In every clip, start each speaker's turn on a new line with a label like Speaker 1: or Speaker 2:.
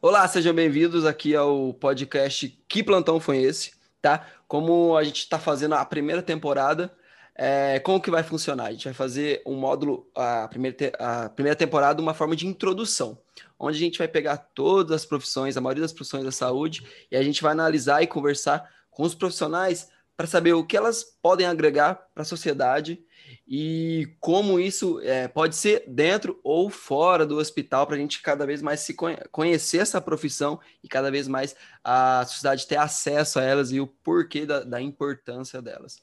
Speaker 1: Olá, sejam bem-vindos aqui ao podcast Que Plantão Foi Esse, tá? Como a gente está fazendo a primeira temporada, é, como que vai funcionar? A gente vai fazer um módulo, a primeira, a primeira temporada, uma forma de introdução, onde a gente vai pegar todas as profissões, a maioria das profissões da saúde, e a gente vai analisar e conversar com os profissionais para saber o que elas podem agregar para a sociedade e como isso é, pode ser dentro ou fora do hospital para a gente cada vez mais se conhecer essa profissão e cada vez mais a sociedade ter acesso a elas e o porquê da, da importância delas.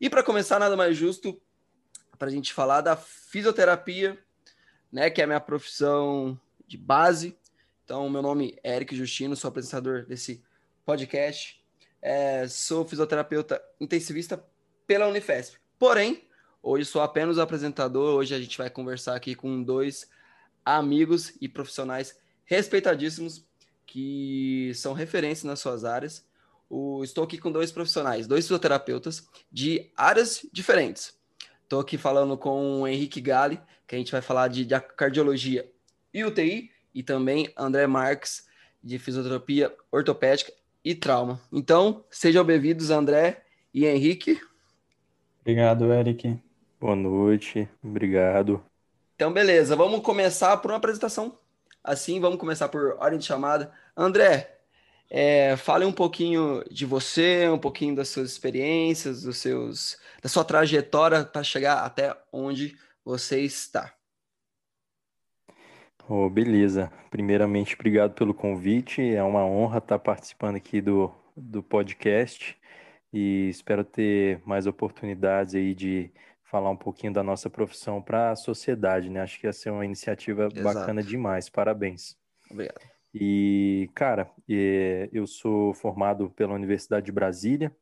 Speaker 1: E para começar, nada mais justo para a gente falar da fisioterapia, né, que é a minha profissão de base. Então, meu nome é Eric Justino, sou apresentador desse podcast. É, sou fisioterapeuta intensivista pela Unifesp. Porém, Hoje sou apenas apresentador. Hoje a gente vai conversar aqui com dois amigos e profissionais respeitadíssimos que são referências nas suas áreas. O, estou aqui com dois profissionais, dois fisioterapeutas de áreas diferentes. Estou aqui falando com o Henrique Gale, que a gente vai falar de, de cardiologia e UTI, e também André Marques, de fisioterapia ortopédica e trauma. Então, sejam bem-vindos, André e Henrique.
Speaker 2: Obrigado, Eric.
Speaker 3: Boa noite, obrigado.
Speaker 1: Então, beleza, vamos começar por uma apresentação. Assim, vamos começar por ordem de chamada. André, é, fale um pouquinho de você, um pouquinho das suas experiências, dos seus, da sua trajetória para chegar até onde você está.
Speaker 3: Oh, beleza. Primeiramente, obrigado pelo convite. É uma honra estar participando aqui do, do podcast e espero ter mais oportunidades aí de falar um pouquinho da nossa profissão para a sociedade, né? Acho que ia ser uma iniciativa Exato. bacana demais. Parabéns.
Speaker 1: Obrigado.
Speaker 3: E, cara, eu sou formado pela Universidade de Brasília,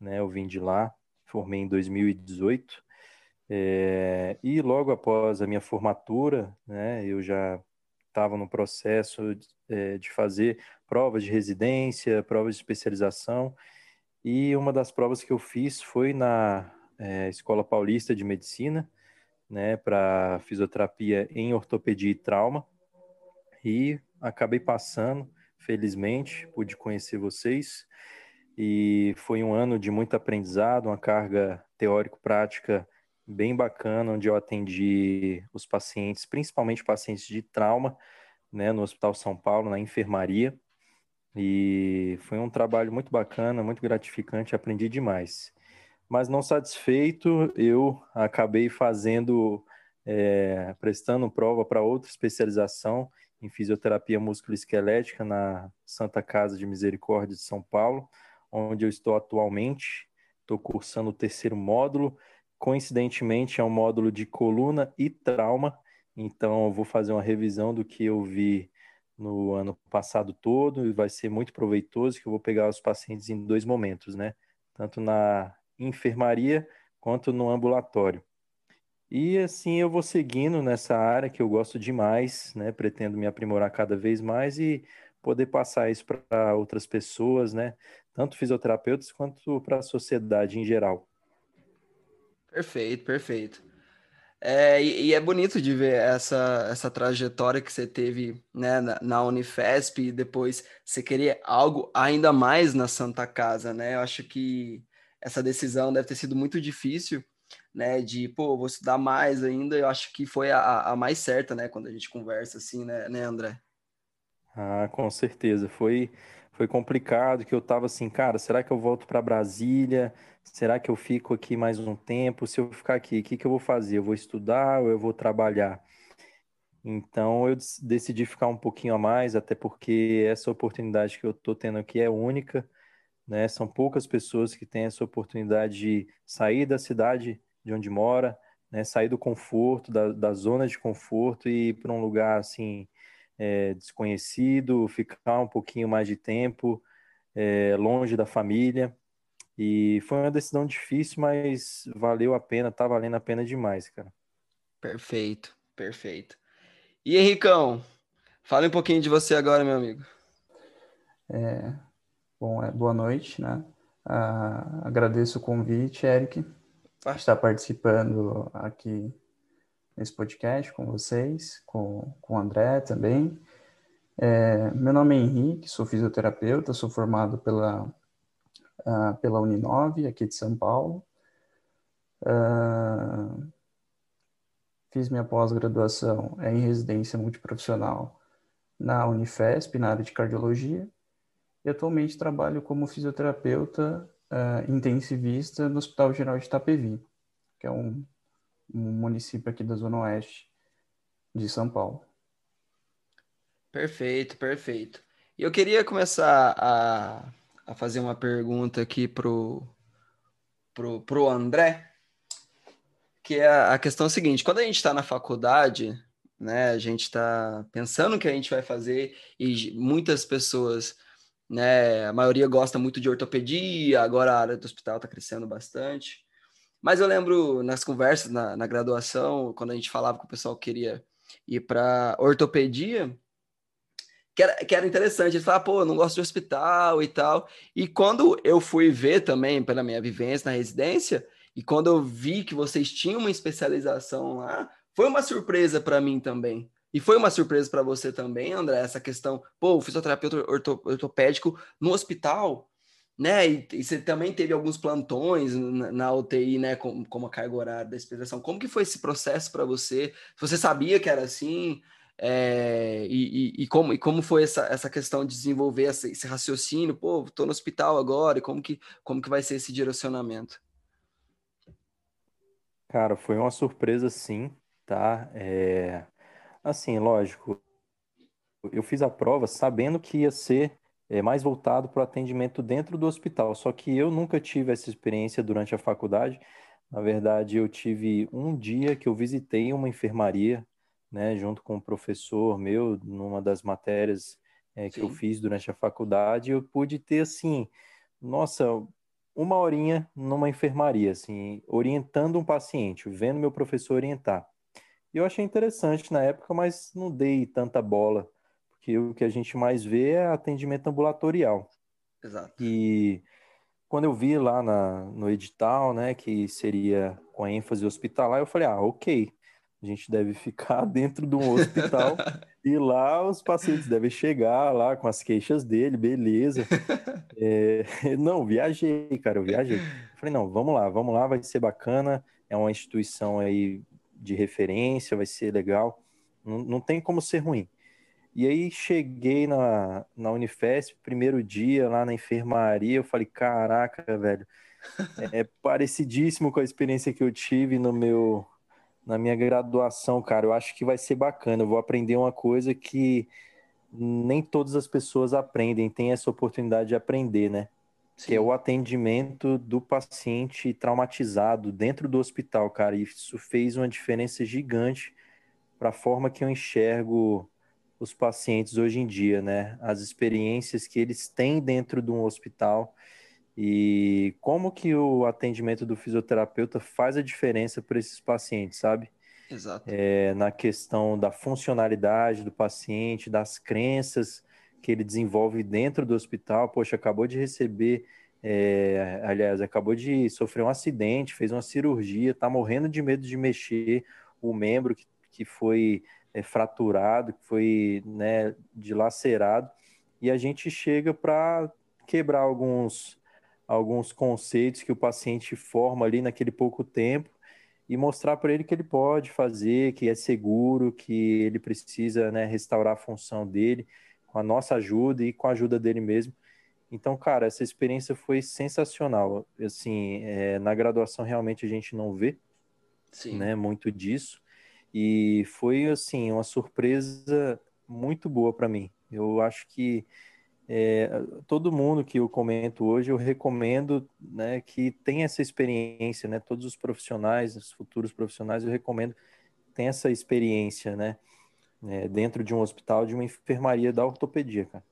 Speaker 3: né? Eu vim de lá, formei em 2018. É, e logo após a minha formatura, né, eu já estava no processo de, é, de fazer provas de residência, provas de especialização, e uma das provas que eu fiz foi na é, Escola Paulista de Medicina, né, para fisioterapia em ortopedia e trauma. E acabei passando, felizmente, pude conhecer vocês. E foi um ano de muito aprendizado, uma carga teórico-prática bem bacana, onde eu atendi os pacientes, principalmente pacientes de trauma, né, no Hospital São Paulo, na enfermaria. E foi um trabalho muito bacana, muito gratificante, aprendi demais. Mas não satisfeito, eu acabei fazendo, é, prestando prova para outra especialização em fisioterapia musculoesquelética na Santa Casa de Misericórdia de São Paulo, onde eu estou atualmente. Estou cursando o terceiro módulo. Coincidentemente, é um módulo de coluna e trauma. Então, eu vou fazer uma revisão do que eu vi no ano passado todo e vai ser muito proveitoso, que eu vou pegar os pacientes em dois momentos, né? Tanto na enfermaria quanto no ambulatório. E assim eu vou seguindo nessa área que eu gosto demais, né? Pretendo me aprimorar cada vez mais e poder passar isso para outras pessoas, né? Tanto fisioterapeutas quanto para a sociedade em geral.
Speaker 1: Perfeito, perfeito. É, e, e, é bonito de ver essa, essa trajetória que você teve né, na, na, Unifesp e depois você querer algo ainda mais na Santa Casa, né? Eu acho que essa decisão deve ter sido muito difícil, né? De, pô, vou estudar mais ainda. Eu acho que foi a, a mais certa, né? Quando a gente conversa assim, né, né André?
Speaker 3: Ah, com certeza. Foi, foi complicado, que eu tava assim, cara, será que eu volto para Brasília? Será que eu fico aqui mais um tempo? Se eu ficar aqui, o que, que eu vou fazer? Eu vou estudar ou eu vou trabalhar? Então eu decidi ficar um pouquinho a mais, até porque essa oportunidade que eu estou tendo aqui é única né? São poucas pessoas que têm essa oportunidade de sair da cidade de onde mora, né? Sair do conforto, da, da zona de conforto e ir para um lugar assim é, desconhecido, ficar um pouquinho mais de tempo é, longe da família. E foi uma decisão difícil, mas valeu a pena, tá valendo a pena demais, cara.
Speaker 1: Perfeito, perfeito. E Henricão, fale um pouquinho de você agora, meu amigo.
Speaker 2: É, Bom, é, boa noite, né? Uh, agradeço o convite, Eric, por estar participando aqui nesse podcast com vocês, com, com o André também. É, meu nome é Henrique, sou fisioterapeuta, sou formado pela, uh, pela Uninove, aqui de São Paulo. Uh, fiz minha pós-graduação em residência multiprofissional na Unifesp, na área de cardiologia, e atualmente trabalho como fisioterapeuta uh, intensivista no Hospital Geral de Itapevi, que é um, um município aqui da Zona Oeste de São Paulo.
Speaker 1: Perfeito, perfeito. E eu queria começar a, a fazer uma pergunta aqui pro, pro, pro André, que é a questão seguinte: quando a gente está na faculdade, né, a gente está pensando o que a gente vai fazer e muitas pessoas, né, a maioria gosta muito de ortopedia, agora a área do hospital está crescendo bastante. Mas eu lembro nas conversas na, na graduação, quando a gente falava que o pessoal queria ir para ortopedia, que era, que era interessante. Ele falava, pô, não gosto de hospital e tal. E quando eu fui ver também, pela minha vivência na residência, e quando eu vi que vocês tinham uma especialização lá, foi uma surpresa para mim também. E foi uma surpresa para você também, André, essa questão, pô, o fisioterapeuta ortopédico no hospital, né? E, e, você também teve alguns plantões na, na UTI, né, como, como a carga horária da especialização. Como que foi esse processo para você? Você sabia que era assim? É, e, e, e, como, e como foi essa, essa questão de desenvolver essa, esse raciocínio? Pô, estou no hospital agora, e como que, como que vai ser esse direcionamento?
Speaker 3: Cara, foi uma surpresa sim, tá? É... Assim, lógico, eu fiz a prova sabendo que ia ser é, mais voltado para o atendimento dentro do hospital, só que eu nunca tive essa experiência durante a faculdade. Na verdade, eu tive um dia que eu visitei uma enfermaria, né, junto com um professor meu, numa das matérias é, que eu fiz durante a faculdade, eu pude ter, assim, nossa, uma horinha numa enfermaria, assim, orientando um paciente, vendo meu professor orientar. E eu achei interessante na época, mas não dei tanta bola, porque o que a gente mais vê é atendimento ambulatorial.
Speaker 1: Exato.
Speaker 3: E quando eu vi lá na, no edital, né, que seria com ênfase hospitalar, eu falei, ah, ok, a gente deve ficar dentro de um hospital e lá os pacientes devem chegar lá com as queixas dele, beleza. É, não, viajei, cara, eu viajei. Falei, não, vamos lá, vamos lá, vai ser bacana. É uma instituição aí de referência, vai ser legal. Não, não tem como ser ruim. E aí cheguei na, na Unifesp, primeiro dia lá na enfermaria, eu falei, caraca, velho, é, parecidíssimo com a experiência que eu tive no meu na minha graduação, cara, eu acho que vai ser bacana. Eu vou aprender uma coisa que nem todas as pessoas aprendem, têm essa oportunidade de aprender, né? Sim. Que é o atendimento do paciente traumatizado dentro do hospital, cara. Isso fez uma diferença gigante para a forma que eu enxergo os pacientes hoje em dia, né? As experiências que eles têm dentro de um hospital e como que o atendimento do fisioterapeuta faz a diferença para esses pacientes, sabe?
Speaker 1: Exato.
Speaker 3: É, na questão da funcionalidade do paciente, das crenças que ele desenvolve dentro do hospital. Poxa, acabou de receber, é, aliás, acabou de sofrer um acidente, fez uma cirurgia, está morrendo de medo de mexer o membro que, que foi é, fraturado, que foi né, dilacerado, e a gente chega para quebrar alguns alguns conceitos que o paciente forma ali naquele pouco tempo e mostrar para ele que ele pode fazer, que é seguro, que ele precisa né, restaurar a função dele com a nossa ajuda e com a ajuda dele mesmo. Então, cara, essa experiência foi sensacional. Assim, é, na graduação realmente a gente não vê, Sim. né, muito disso. E foi assim uma surpresa muito boa para mim. Eu acho que é, todo mundo que eu comento hoje, eu recomendo né, que tenha essa experiência, né? Todos os profissionais, os futuros profissionais, eu recomendo que tenha essa experiência, né? É, dentro de um hospital, de uma enfermaria da ortopedia, cara.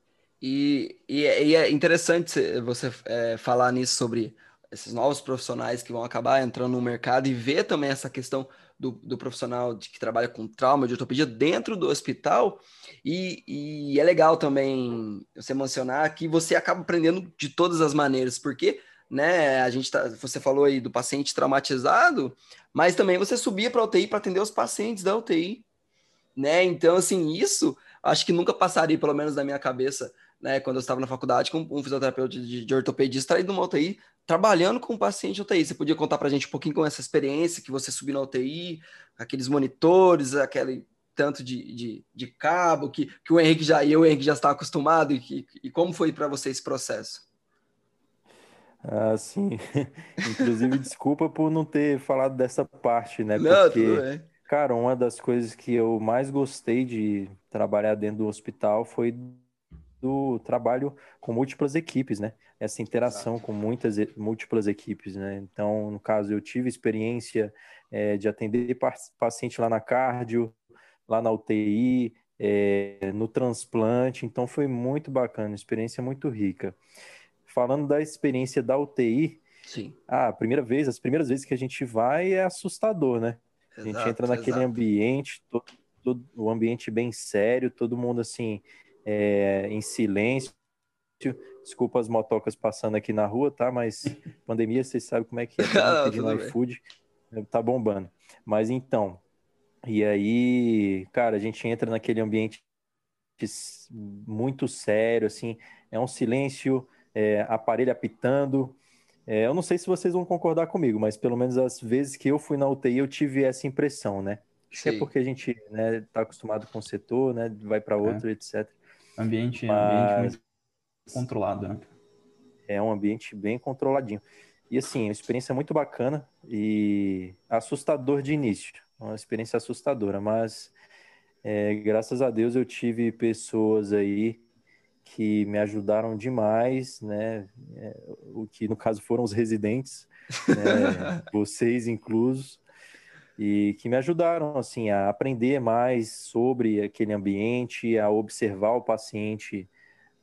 Speaker 1: E, e, é, e é interessante você é, falar nisso sobre esses novos profissionais que vão acabar entrando no mercado e ver também essa questão do, do profissional de, que trabalha com trauma de ortopedia dentro do hospital. E, e, é legal também você mencionar que você acaba aprendendo de todas as maneiras, porque né? A gente tá, você falou aí do paciente traumatizado, mas também você subia para a UTI para atender os pacientes da UTI, né? Então, assim, isso acho que nunca passaria, pelo menos na minha cabeça, né? Quando eu estava na faculdade, com um fisioterapeuta de, de ortopedia extraído uma UTI, trabalhando com um paciente de UTI. Você podia contar para a gente um pouquinho com essa experiência que você subiu na UTI, aqueles monitores, aquele tanto de, de, de cabo que, que o Henrique já e o Henrique já está acostumado e, e como foi para você esse processo?
Speaker 3: Ah, sim. Inclusive, desculpa por não ter falado dessa parte, né?
Speaker 1: Não,
Speaker 3: Porque, cara, uma das coisas que eu mais gostei de trabalhar dentro do hospital foi do trabalho com múltiplas equipes, né? Essa interação com muitas múltiplas equipes, né? Então, no caso, eu tive experiência é, de atender paciente lá na cardio, lá na UTI, é, no transplante, então foi muito bacana, experiência muito rica falando da experiência da UTI,
Speaker 1: Sim.
Speaker 3: A primeira vez, as primeiras vezes que a gente vai é assustador, né? Exato, a gente entra naquele exato. ambiente, todo, todo, o ambiente bem sério, todo mundo assim, é, em silêncio. Desculpa as motocas passando aqui na rua, tá? Mas pandemia, vocês sabem como é que é. Tá pedindo iFood, tá bombando. Mas então, e aí, cara, a gente entra naquele ambiente muito sério, assim, é um silêncio é, aparelho apitando. É, eu não sei se vocês vão concordar comigo, mas pelo menos as vezes que eu fui na UTI eu tive essa impressão, né? Acho que é porque a gente está né, tá acostumado com o setor, né? Vai para outro, é. etc.
Speaker 2: Ambiente, mas... ambiente controlado, né?
Speaker 3: É um ambiente bem controladinho. E assim, uma experiência muito bacana e assustador de início. Uma experiência assustadora, mas é, graças a Deus eu tive pessoas aí que me ajudaram demais, né? É, o que no caso foram os residentes, né? vocês inclusos, e que me ajudaram assim a aprender mais sobre aquele ambiente, a observar o paciente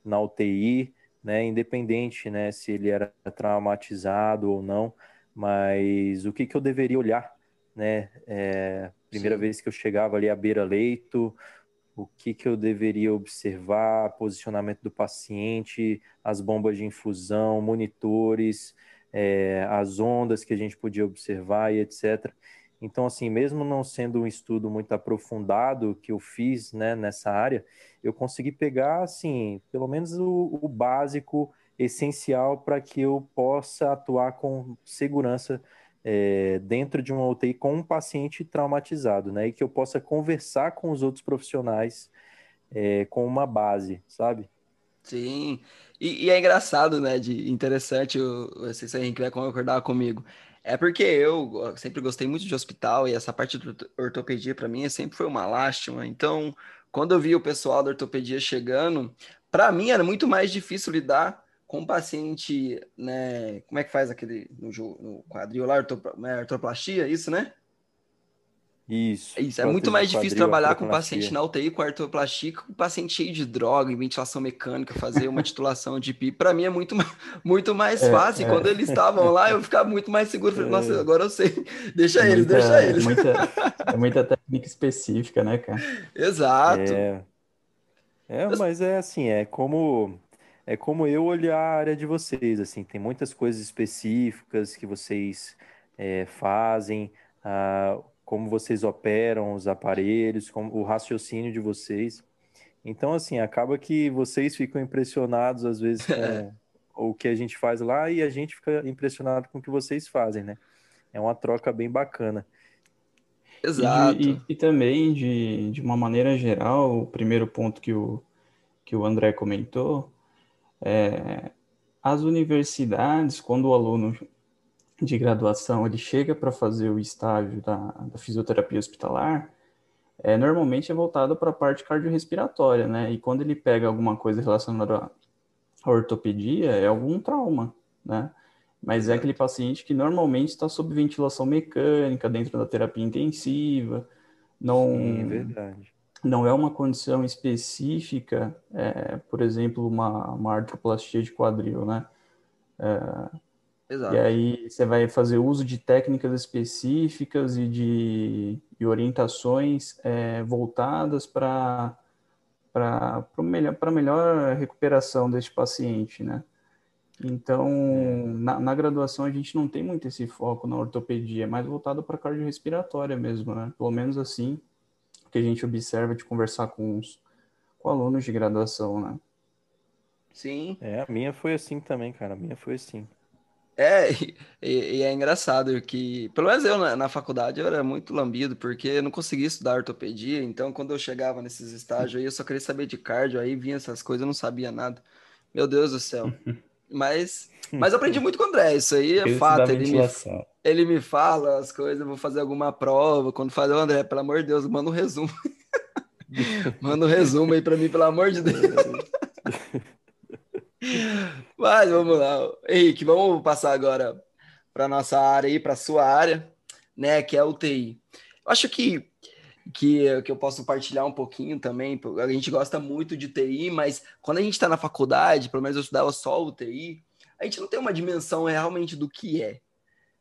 Speaker 3: na UTI, né? Independente, né? Se ele era traumatizado ou não, mas o que que eu deveria olhar, né? É, primeira Sim. vez que eu chegava ali à beira leito, o que, que eu deveria observar, posicionamento do paciente, as bombas de infusão, monitores, é, as ondas que a gente podia observar e etc. Então, assim, mesmo não sendo um estudo muito aprofundado que eu fiz né, nessa área, eu consegui pegar, assim, pelo menos o, o básico essencial para que eu possa atuar com segurança é, dentro de uma UTI com um paciente traumatizado, né? E que eu possa conversar com os outros profissionais é, com uma base, sabe?
Speaker 1: Sim, e, e, é engraçado, né? De interessante, não sei se a vai concordar comigo. É porque eu sempre gostei muito de hospital e essa parte de ortopedia para mim sempre foi uma lástima. Então, quando eu vi o pessoal da ortopedia chegando, para mim era muito mais difícil lidar com paciente, né? Como é que faz aquele no, no quadril lá, né, artroplastia, isso, né?
Speaker 3: Isso.
Speaker 1: Isso, é muito mais difícil quadril, trabalhar com paciente na UTI com artroplastia com paciente cheio de droga, em ventilação mecânica, fazer uma titulação de PI. Para mim é muito, muito mais é, fácil. É. Quando eles estavam lá, eu ficava muito mais seguro. Falei, Nossa, é. agora eu sei. Deixa eles, muita, deixa eles.
Speaker 2: Muita, é muita técnica específica, né, cara?
Speaker 1: Exato.
Speaker 3: É, é mas é assim, é como é como eu olhar a área de vocês, assim, tem muitas coisas específicas que vocês é, fazem, ah, como vocês operam os aparelhos, como, o raciocínio de vocês. Então, assim, acaba que vocês ficam impressionados às vezes com o que a gente faz lá e a gente fica impressionado com o que vocês fazem, né? É uma troca bem bacana.
Speaker 1: Exato.
Speaker 2: E, e, e também, de, de uma maneira geral, o primeiro ponto que o, que o André comentou é, as universidades, quando o aluno de graduação ele chega para fazer o estágio da, da fisioterapia hospitalar, é, normalmente é voltado para a parte cardiorrespiratória, né? E quando ele pega alguma coisa relacionada à ortopedia, é algum trauma, né? Mas é aquele paciente que normalmente está sob ventilação mecânica, dentro da terapia intensiva, não...
Speaker 3: Sim, é verdade
Speaker 2: não é uma condição específica, é, por exemplo, uma, uma artroplastia de quadril, né? É, Exato. E aí você vai fazer uso de técnicas específicas e de e orientações é, voltadas para para melhor, melhor recuperação deste paciente, né? Então, na, na, graduação a gente não tem muito esse foco na ortopedia, é mais voltado para cardiorrespiratória mesmo, né? Pelo menos assim que a gente observa de conversar com os com alunos de graduação, né?
Speaker 1: Sim.
Speaker 3: É, a minha foi assim também, cara. A minha foi assim.
Speaker 1: É, e, e, é engraçado que, pelo menos eu na, na, faculdade, eu era muito lambido, porque eu não conseguia estudar ortopedia, então quando eu chegava nesses estágios aí, eu só queria saber de cardio, aí vinha essas coisas, eu não sabia nada. Meu Deus do céu. Mas, mas eu aprendi muito com o André, isso aí é fato. Ele me, ele me fala as coisas, eu vou fazer alguma prova, quando fazer, o André, pelo amor de Deus, manda um resumo. manda um resumo aí para mim, pelo amor de Deus. Mas vamos lá. Henrique, vamos passar agora para nossa área aí, para sua área, né, que é a UTI. Eu acho que que, que eu posso partilhar um pouquinho também. A gente gosta muito de TI, mas quando a gente está na faculdade, pelo menos eu estudava só o TI, a gente não tem uma dimensão realmente do que é.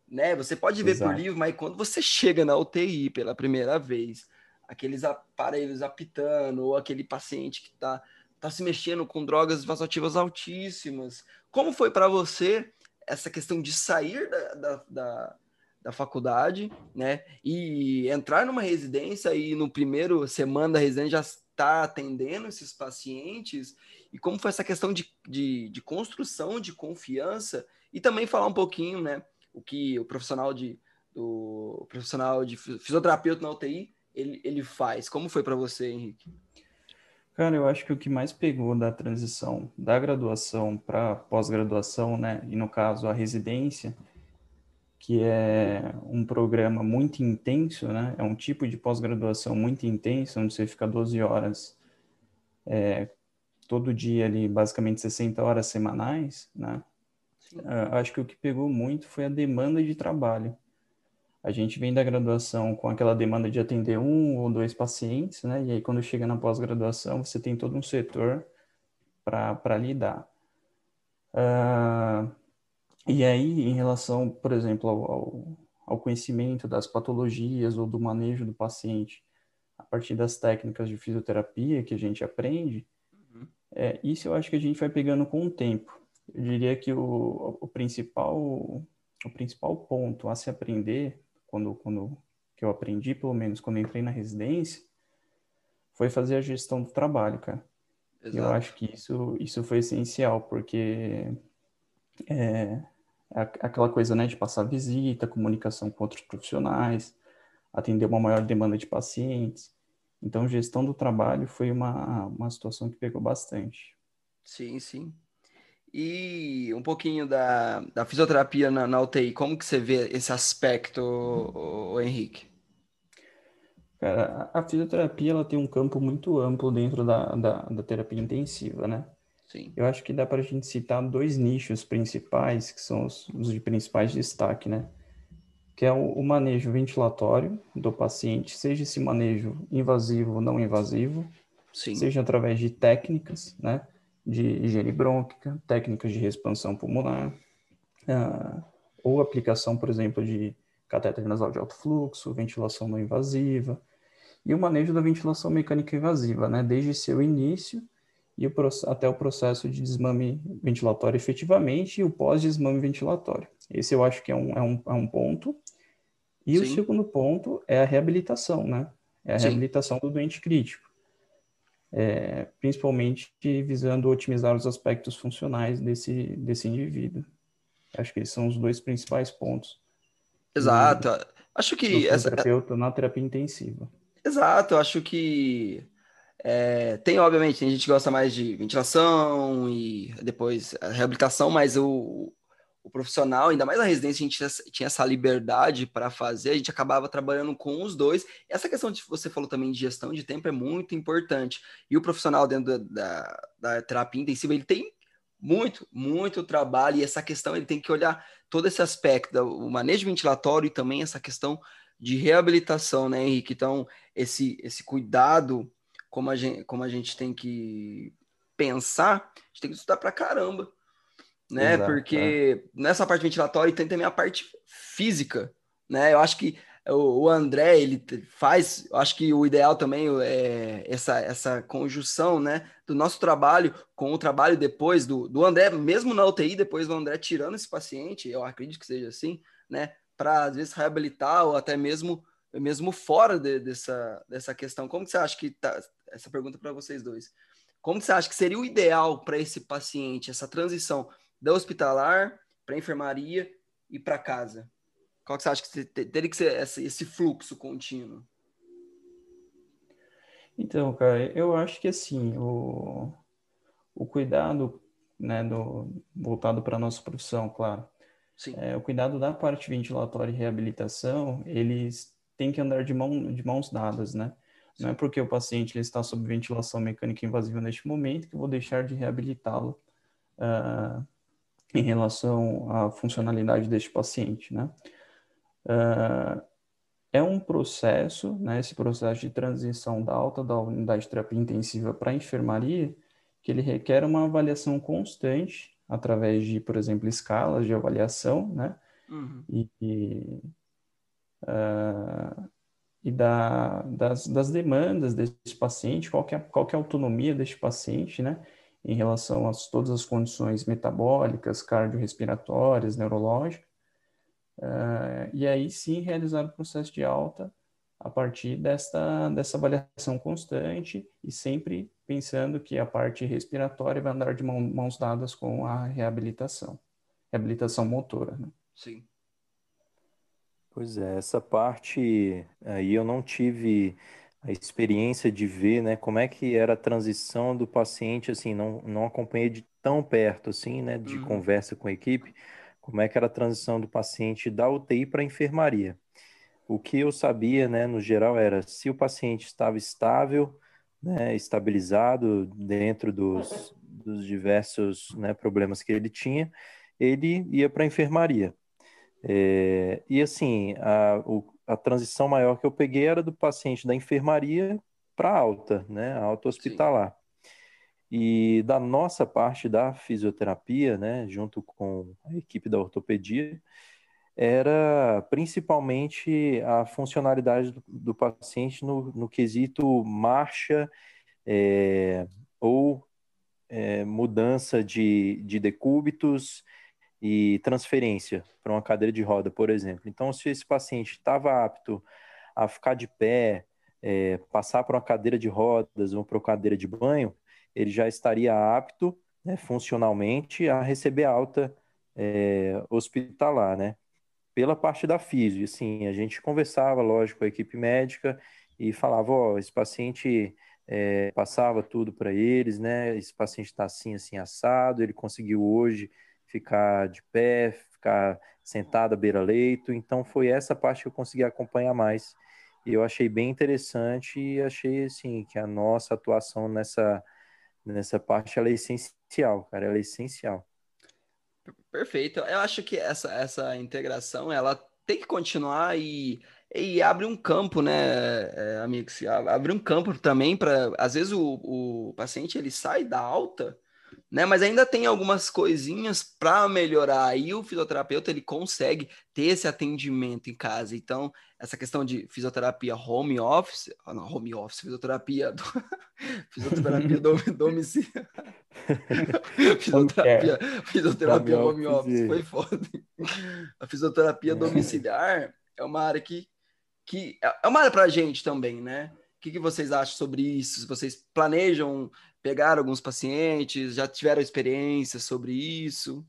Speaker 1: Né? Você pode ver Exato. por livro, mas quando você chega na UTI pela primeira vez, aqueles aparelhos apitando, ou aquele paciente que está tá se mexendo com drogas vasoativas altíssimas. Como foi para você essa questão de sair da, da, da, da, faculdade, né? E entrar numa residência e no primeiro semana da residência já estar atendendo esses pacientes? E como foi essa questão de, de, de construção de confiança? E também falar um pouquinho, né? O que o profissional de, do, profissional de fisioterapeuta na UTI ele, ele faz. Como foi para você, Henrique?
Speaker 2: Cara, eu acho que o que mais pegou da transição da graduação para pós-graduação, né, e no caso a residência, que é um programa muito intenso, né, é um tipo de pós-graduação muito intenso, onde você fica 12 horas é, todo dia ali, basicamente 60 horas semanais, né, uh, acho que o que pegou muito foi a demanda de trabalho a gente vem da graduação com aquela demanda de atender um ou dois pacientes, né? E aí, quando chega na pós-graduação, você tem todo um setor para lidar. Uh, e aí, em relação, por exemplo, ao, ao, ao, conhecimento das patologias ou do manejo do paciente, a partir das técnicas de fisioterapia que a gente aprende, uhum. é, isso eu acho que a gente vai pegando com o tempo. Eu diria que o, o principal o principal ponto a se aprender quando, quando que eu aprendi, pelo menos quando entrei na residência, foi fazer a gestão do trabalho, cara. Exato. Eu acho que isso, isso foi essencial, porque é, é aquela coisa, né, de passar visita, comunicação com outros profissionais, atender uma maior demanda de pacientes. Então, gestão do trabalho foi uma, uma situação que pegou bastante.
Speaker 1: Sim, sim. E um pouquinho da, da fisioterapia na, na UTI, como que você vê esse aspecto, o, o Henrique?
Speaker 2: Cara, a fisioterapia ela tem um campo muito amplo dentro da, da, da terapia intensiva, né?
Speaker 1: Sim.
Speaker 2: Eu acho que dá para a gente citar dois nichos principais, que são os, os de principais destaque, né? Que é o, o, manejo ventilatório do paciente, seja esse manejo invasivo ou não invasivo,
Speaker 1: Sim.
Speaker 2: seja através de técnicas, né? De higiene brônquica, técnicas de expansão pulmonar, uh, ou aplicação, por exemplo, de catéter nasal de alto fluxo, ventilação não invasiva, e o manejo da ventilação mecânica invasiva, né, desde seu início e o, até o processo de desmame ventilatório efetivamente e o pós-desmame ventilatório. Esse eu acho que é um, é um, é um ponto. E Sim. o segundo ponto é a reabilitação, né? É a Sim. reabilitação do doente crítico é, principalmente visando otimizar os aspectos funcionais desse, desse indivíduo. Acho que esses são os dois principais pontos.
Speaker 1: Exato. Acho que
Speaker 2: essa terapeuta na terapia intensiva.
Speaker 1: Exato. Acho que é, tem obviamente tem gente que gosta mais de ventilação e depois a reabilitação, mas o, o profissional, ainda mais na residência, a gente tinha, essa liberdade para fazer, a gente acabava trabalhando com os dois. Essa questão de você falou também de gestão de tempo é muito importante. E o profissional dentro da, da terapia intensiva, ele tem muito, muito trabalho, e essa questão ele tem que olhar todo esse aspecto, o manejo ventilatório e também essa questão de reabilitação, né, Henrique? Então, esse, esse cuidado, como a, gente, como a gente tem que pensar, a gente tem que estudar para caramba né? Exato, Porque é. nessa parte ventilatória tem também a parte física, né? Eu acho que o, André, ele faz, acho que o ideal também é essa, essa conjunção, né, do nosso trabalho com o trabalho depois do, do André, mesmo na UTI, depois do André tirando esse paciente, eu acredito que seja assim, né, para às vezes reabilitar ou até mesmo mesmo fora de, dessa, dessa questão. Como que você acha que tá essa pergunta para vocês dois? Como que você acha que seria o ideal para esse paciente essa transição da hospitalar para enfermaria e para casa? Qual que você acha que teria que ser esse, fluxo contínuo?
Speaker 2: Então, cara, eu acho que assim, o, o cuidado, né, do, voltado para a nossa profissão, claro, Sim. É, o cuidado da parte ventilatória e reabilitação, eles têm que andar de, mão, de mãos dadas, né? Sim. Não é porque o paciente ele está sob ventilação mecânica invasiva neste momento que eu vou deixar de reabilitá-lo uh, em relação à funcionalidade deste paciente, né? Uh, é um processo, né, esse processo de transição da alta da unidade de terapia intensiva para a enfermaria, que ele requer uma avaliação constante através de, por exemplo, escalas de avaliação, né, uhum. e, e, uh, e da, das, das, demandas desse paciente, qual que, é, qual que é a autonomia deste paciente, né, em relação a todas as condições metabólicas, cardiorrespiratórias, neurológicas, Uh, e aí sim realizar o processo de alta a partir desta, dessa avaliação constante e sempre pensando que a parte respiratória vai andar de mão, mãos dadas com a reabilitação, reabilitação motora. Né?
Speaker 1: Sim.
Speaker 3: Pois é, essa parte aí eu não tive a experiência de ver, né, como é que era a transição do paciente, assim, não, não acompanhei de tão perto, assim, né, de uhum. conversa com a equipe, como é que era a transição do paciente da UTI para a enfermaria. O que eu sabia, né, no geral, era se o paciente estava estável, né, estabilizado dentro dos, dos diversos né, problemas que ele tinha, ele ia para a enfermaria. É, e assim, a, o, a transição maior que eu peguei era do paciente da enfermaria para alta, né, alta hospitalar. Sim. E da nossa parte da fisioterapia, né, junto com a equipe da ortopedia, era principalmente a funcionalidade do, do paciente no, no, quesito marcha é, ou é, mudança de, de decúbitos e transferência para uma cadeira de roda, por exemplo. Então, se esse paciente estava apto a ficar de pé, é, passar para uma cadeira de rodas ou para uma cadeira de banho, ele já estaria apto, né, funcionalmente, a receber alta é, hospitalar, né? Pela parte da física, assim, a gente conversava, lógico, com a equipe médica e falava, ó, esse paciente é, passava tudo para eles, né? Esse paciente está assim, assim, assado, ele conseguiu hoje ficar de pé, ficar sentado à beira-leito, então foi essa parte que eu consegui acompanhar mais. E eu achei bem interessante e achei, assim, que a nossa atuação nessa nessa parte ela é essencial, cara, ela é essencial.
Speaker 1: Perfeito. Eu acho que essa, essa integração ela tem que continuar e, e abre um campo, né, é, amigos? Abre um campo também para, às vezes o, o paciente ele sai da alta né? Mas ainda tem algumas coisinhas para melhorar. E o fisioterapeuta ele consegue ter esse atendimento em casa. Então, essa questão de fisioterapia home office, ah, não, home office, fisioterapia, do, fisioterapia do, domiciliar. fisioterapia, fisioterapia home office, foi foda. A fisioterapia é. domiciliar é uma área que, que é uma área para a gente também, né? O que, que vocês acham sobre isso? Se vocês planejam pegaram alguns pacientes, já tiveram experiência sobre isso?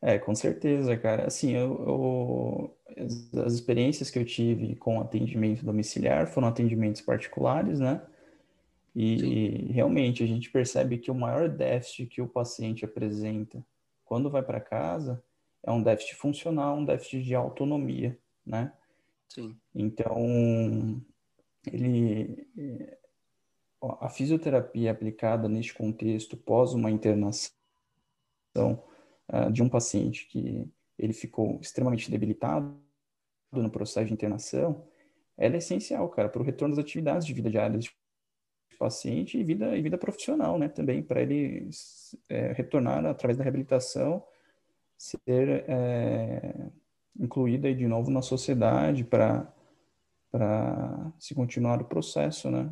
Speaker 2: É, com certeza, cara. Assim, eu, eu, as experiências que eu tive com atendimento domiciliar foram atendimentos particulares, né? E Sim. realmente a gente percebe que o maior déficit que o paciente apresenta quando vai para casa é um déficit funcional, um déficit de autonomia, né?
Speaker 1: Sim.
Speaker 2: Então, ele a fisioterapia aplicada neste contexto, pós uma internação uh, de um paciente que ele ficou extremamente debilitado no processo de internação, ela é essencial, cara, para o retorno das atividades de vida diária desse paciente e vida, e vida profissional, né, também, para ele é, retornar através da reabilitação, ser é, incluída aí de novo na sociedade para para se continuar o processo, né?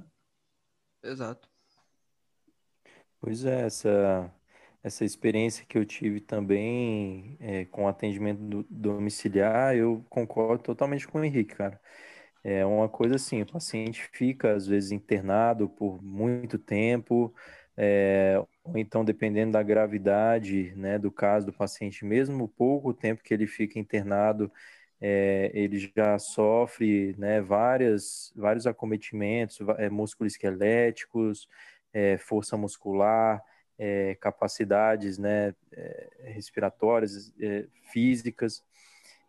Speaker 1: Exato.
Speaker 3: Pois é, essa, essa experiência que eu tive também é, com atendimento do, domiciliar, eu concordo totalmente com o Henrique, cara. É uma coisa assim, o paciente fica às vezes internado por muito tempo, é, ou então dependendo da gravidade, né, do caso do paciente, mesmo pouco tempo que ele fica internado, é, ele já sofre né, várias, vários acometimentos é, musculoesqueléticos, é, força muscular, é, capacidades né, é, respiratórias, é, físicas.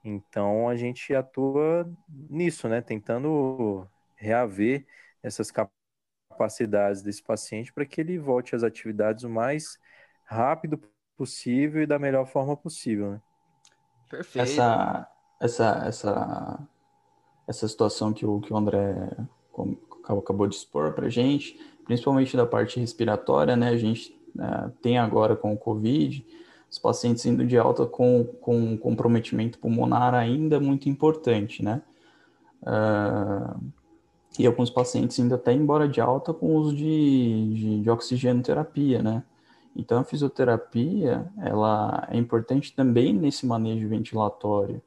Speaker 3: Então a gente atua nisso, né, tentando reaver essas capacidades desse paciente para que ele volte às atividades o mais rápido possível e da melhor forma possível. Né?
Speaker 2: Perfeito. Essa, essa, essa, essa situação que o, que o André acabou de expor para a gente, principalmente da parte respiratória, né? A gente né, tem agora com o Covid, os pacientes indo de alta com, com comprometimento pulmonar ainda muito importante, né? Uh, e alguns pacientes ainda até embora de alta com uso de, de, de oxigenoterapia, né? Então, a fisioterapia, ela é importante também nesse manejo ventilatório,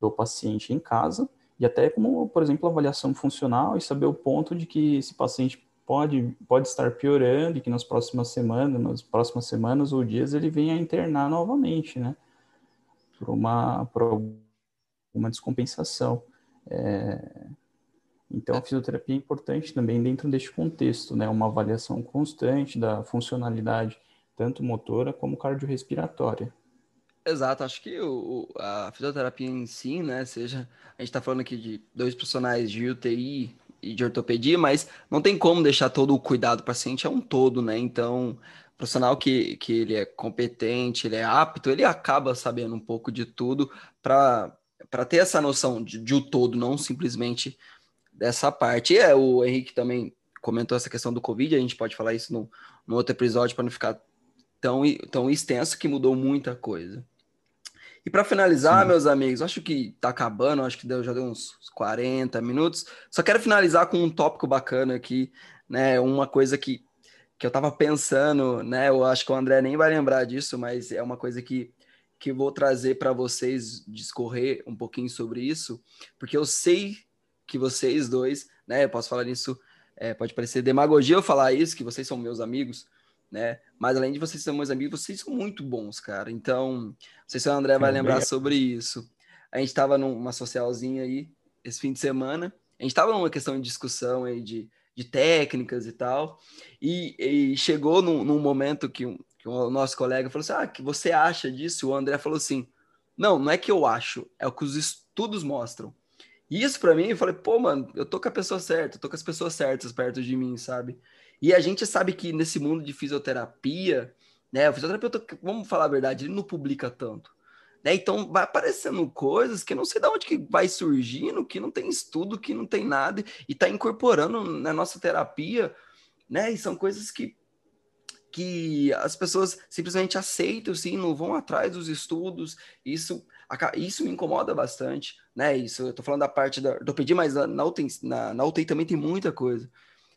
Speaker 2: do paciente em casa e até como, por exemplo, avaliação funcional e saber o ponto de que esse paciente pode, pode estar piorando e que nas próximas semanas, nas próximas semanas ou dias ele venha internar novamente, né? Por uma, por uma descompensação. É... Então, a fisioterapia é importante também dentro deste contexto, né? Uma avaliação constante da funcionalidade, tanto motora como cardiorrespiratória.
Speaker 1: Exato, acho que o, a fisioterapia em si, né, seja, a gente está falando aqui de dois profissionais de UTI e de ortopedia, mas não tem como deixar todo o cuidado do paciente é um todo, né, então, profissional que, que ele é competente, ele é apto, ele acaba sabendo um pouco de tudo para ter essa noção de, de o todo, não simplesmente dessa parte. E é, o Henrique também comentou essa questão do Covid, a gente pode falar isso no, no outro episódio para não ficar tão, tão extenso que mudou muita coisa. E para finalizar, Sim. meus amigos, acho que tá acabando, acho que deu, já deu uns 40 minutos. Só quero finalizar com um tópico bacana aqui, né? Uma coisa que, que eu tava pensando, né? Eu acho que o André nem vai lembrar disso, mas é uma coisa que, que vou trazer para vocês discorrer um pouquinho sobre isso, porque eu sei que vocês dois, né? Eu posso falar nisso, é, pode parecer demagogia eu falar isso, que vocês são meus amigos, né? Mas além de vocês serem meus amigos, vocês são muito bons, cara. Então, não sei se o André vai lembrar sobre isso. A gente estava numa socialzinha aí esse fim de semana. A gente estava numa questão de discussão aí de, de técnicas e tal. E, e chegou num, num momento que, um, que o nosso colega falou assim: Ah, que você acha disso? O André falou assim: Não, não é que eu acho, é o que os estudos mostram. E isso para mim, eu falei, pô, mano, eu tô com a pessoa certa, eu tô com as pessoas certas perto de mim, sabe? E a gente sabe que nesse mundo de fisioterapia, né, o fisioterapeuta, vamos falar a verdade, ele não publica tanto. Né? Então vai aparecendo coisas que não sei de onde que vai surgindo, que não tem estudo, que não tem nada, e está incorporando na nossa terapia, né? E são coisas que, que as pessoas simplesmente aceitam, sim, não vão atrás dos estudos. Isso, isso me incomoda bastante, né? Isso, eu tô falando da parte da ortopedia, mas na UTI, na, na UTI também tem muita coisa.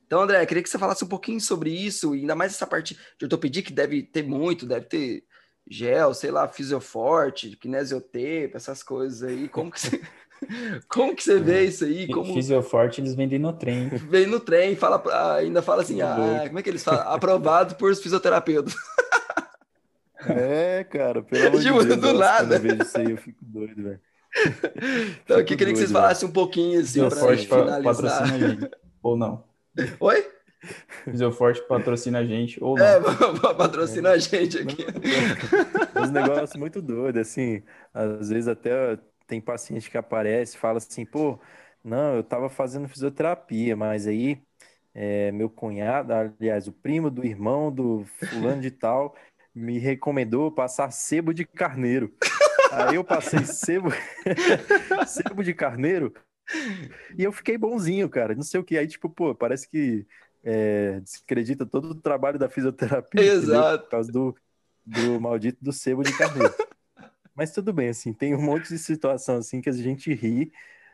Speaker 1: Então, André, queria que você falasse um pouquinho sobre isso, ainda mais essa parte de ortopedia que deve ter muito, deve ter gel, sei lá, fisioforte, kinesiotape, essas coisas aí. Como que você, como que você vê isso aí? Como...
Speaker 2: Fisioforte eles vendem no trem.
Speaker 1: Vem no trem, fala, ainda fala assim, ah, como é que eles falam? Aprovado por fisioterapeutas.
Speaker 3: É, cara, pelo amor de Deus.
Speaker 1: do nada.
Speaker 3: eu vejo isso aí, eu fico doido, velho.
Speaker 1: Então, eu queria que vocês falassem um pouquinho assim, para finalizar.
Speaker 2: Ou não.
Speaker 1: Oi?
Speaker 2: Fisioforte patrocina a gente, ou não. É,
Speaker 1: patrocina a gente aqui.
Speaker 3: Uns negócios muito doidos, assim. Às vezes até tem paciente que aparece e fala assim, pô, não, eu tava fazendo fisioterapia, mas aí é, meu cunhado, aliás, o primo do irmão do fulano de tal, me recomendou passar sebo de carneiro. Aí eu passei sebo, sebo de carneiro e eu fiquei bonzinho, cara. Não sei o que. Aí, tipo, pô, parece que é, descredita todo o trabalho da fisioterapia.
Speaker 1: Exato.
Speaker 3: Por causa do, do maldito do sebo de carneiro. Mas tudo bem, assim, tem um monte de situação assim que a gente ri,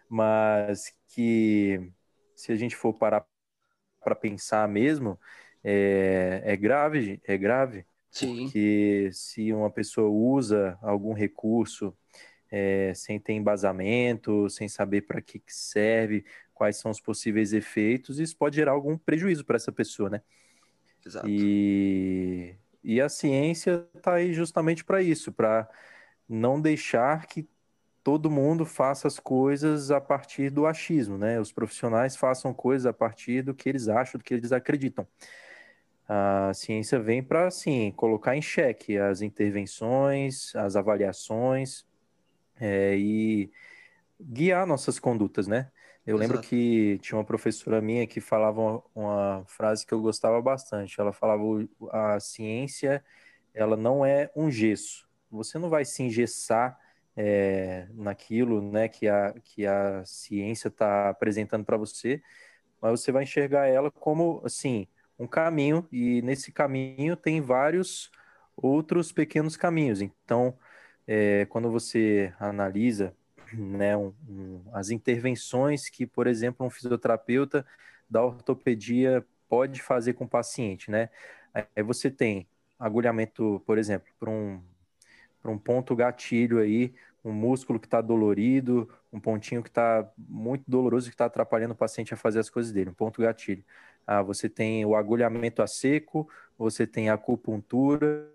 Speaker 3: mas que se a gente for parar para pensar mesmo, é, é grave, é grave.
Speaker 1: Sim.
Speaker 3: Porque se uma pessoa usa algum recurso é, sem ter embasamento, sem saber para que, que serve, quais são os possíveis efeitos, isso pode gerar algum prejuízo para essa pessoa, né?
Speaker 1: Exato.
Speaker 3: E, e a ciência está aí justamente para isso, para não deixar que todo mundo faça as coisas a partir do achismo, né? Os profissionais façam coisas a partir do que eles acham, do que eles acreditam. A ciência vem para, assim, colocar em xeque as intervenções, as avaliações é, e guiar nossas condutas, né? Eu lembro
Speaker 1: Exato.
Speaker 3: que tinha uma professora minha que falava uma, uma frase que eu gostava bastante. Ela falava: a ciência, ela não é um gesso. Você não vai se engessar é, naquilo né, que, a, que a ciência está apresentando para você, mas você vai enxergar ela como assim um caminho e nesse caminho tem vários outros pequenos caminhos. Então, é, quando você analisa né, um, um, as intervenções que, por exemplo, um fisioterapeuta da ortopedia pode fazer com o paciente, né? Aí você tem agulhamento, por exemplo, para um um ponto gatilho aí, um músculo que está dolorido, um pontinho que está muito doloroso que está atrapalhando o paciente a fazer as coisas dele, um ponto gatilho. Ah, você tem o agulhamento a seco, você tem a acupuntura,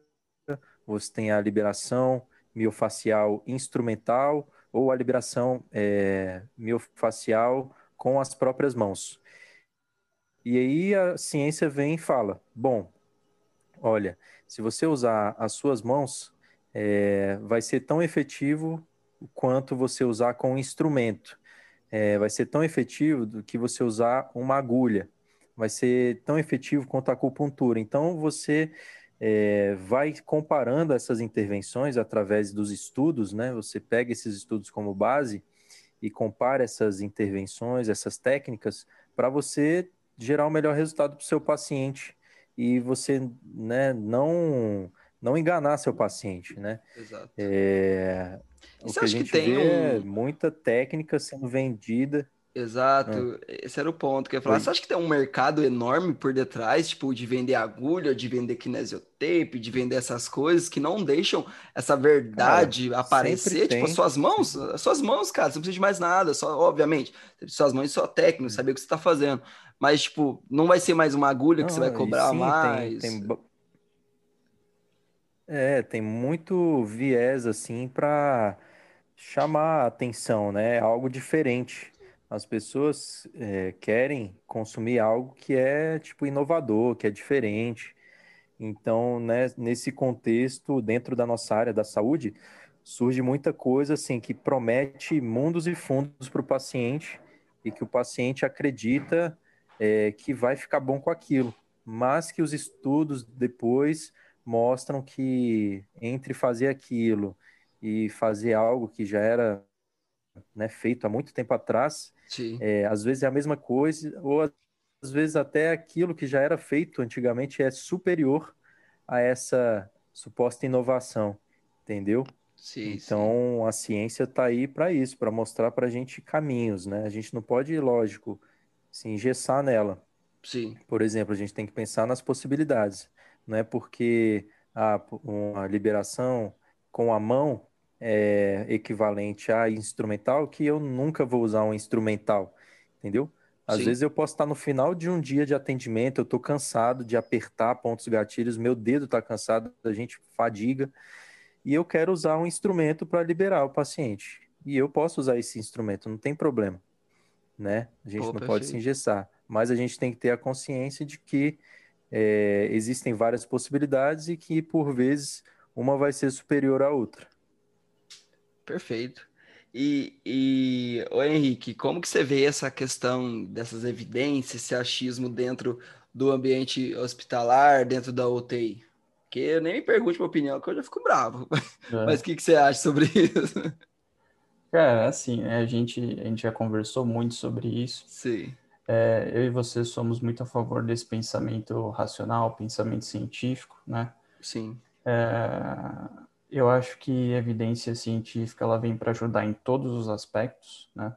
Speaker 3: você tem a liberação miofacial instrumental ou a liberação é, miofacial com as próprias mãos. E aí a ciência vem e fala: bom, olha, se você usar as suas mãos, é, vai ser tão efetivo quanto você usar com um instrumento. É, vai ser tão efetivo do que você usar uma agulha. Vai ser tão efetivo quanto a acupuntura. Então, você é, vai comparando essas intervenções através dos estudos, né? Você pega esses estudos como base e compara essas intervenções, essas técnicas, para você gerar o melhor resultado para o seu paciente e você né, não não enganar seu paciente, né?
Speaker 1: Exato.
Speaker 3: É, o que a gente que tem vê é um... é muita técnica sendo vendida.
Speaker 1: Exato, é. esse era o ponto que eu ia falar. Oi. Você acha que tem um mercado enorme por detrás, tipo, de vender agulha, de vender kinesiotape, de vender essas coisas que não deixam essa verdade cara, aparecer? Tipo, as suas mãos, as suas mãos, cara, você não precisa de mais nada, só, obviamente, suas mãos só técnico, saber o que você está fazendo. Mas, tipo, não vai ser mais uma agulha que você vai cobrar sim, mais.
Speaker 3: Tem, tem é, tem muito viés assim para chamar a atenção, né? Algo diferente. As pessoas é, querem consumir algo que é tipo inovador, que é diferente. Então, né, nesse contexto, dentro da nossa área da saúde, surge muita coisa assim que promete mundos e fundos para o paciente e que o paciente acredita é, que vai ficar bom com aquilo, mas que os estudos depois mostram que entre fazer aquilo e fazer algo que já era né, feito há muito tempo atrás, é, às vezes é a mesma coisa, ou às vezes até aquilo que já era feito antigamente é superior a essa suposta inovação, entendeu?
Speaker 1: Sim,
Speaker 3: então sim. a ciência está aí para isso, para mostrar para a gente caminhos, né? A gente não pode, lógico, se engessar nela.
Speaker 1: Sim.
Speaker 3: Por exemplo, a gente tem que pensar nas possibilidades não é porque a, uma liberação com a mão é equivalente a instrumental que eu nunca vou usar um instrumental, entendeu? Às Sim. vezes eu posso estar no final de um dia de atendimento, eu estou cansado de apertar pontos gatilhos, meu dedo está cansado, a gente fadiga, e eu quero usar um instrumento para liberar o paciente. E eu posso usar esse instrumento, não tem problema, né? A gente Pô, não pode se engessar, mas a gente tem que ter a consciência de que é, existem várias possibilidades e que, por vezes, uma vai ser superior à outra.
Speaker 1: Perfeito. E, e o Henrique, como que você vê essa questão dessas evidências, esse achismo dentro do ambiente hospitalar, dentro da UTI? Porque eu nem me pergunte minha opinião, que eu já fico bravo. É. Mas o que, que você acha sobre isso?
Speaker 2: Cara, assim, né, a gente, a gente já conversou muito sobre isso.
Speaker 1: Sim.
Speaker 2: É, eu e você somos muito a favor desse pensamento racional, pensamento científico, né?
Speaker 1: Sim.
Speaker 2: É, Eu acho que a evidência científica ela vem para ajudar em todos os aspectos, né?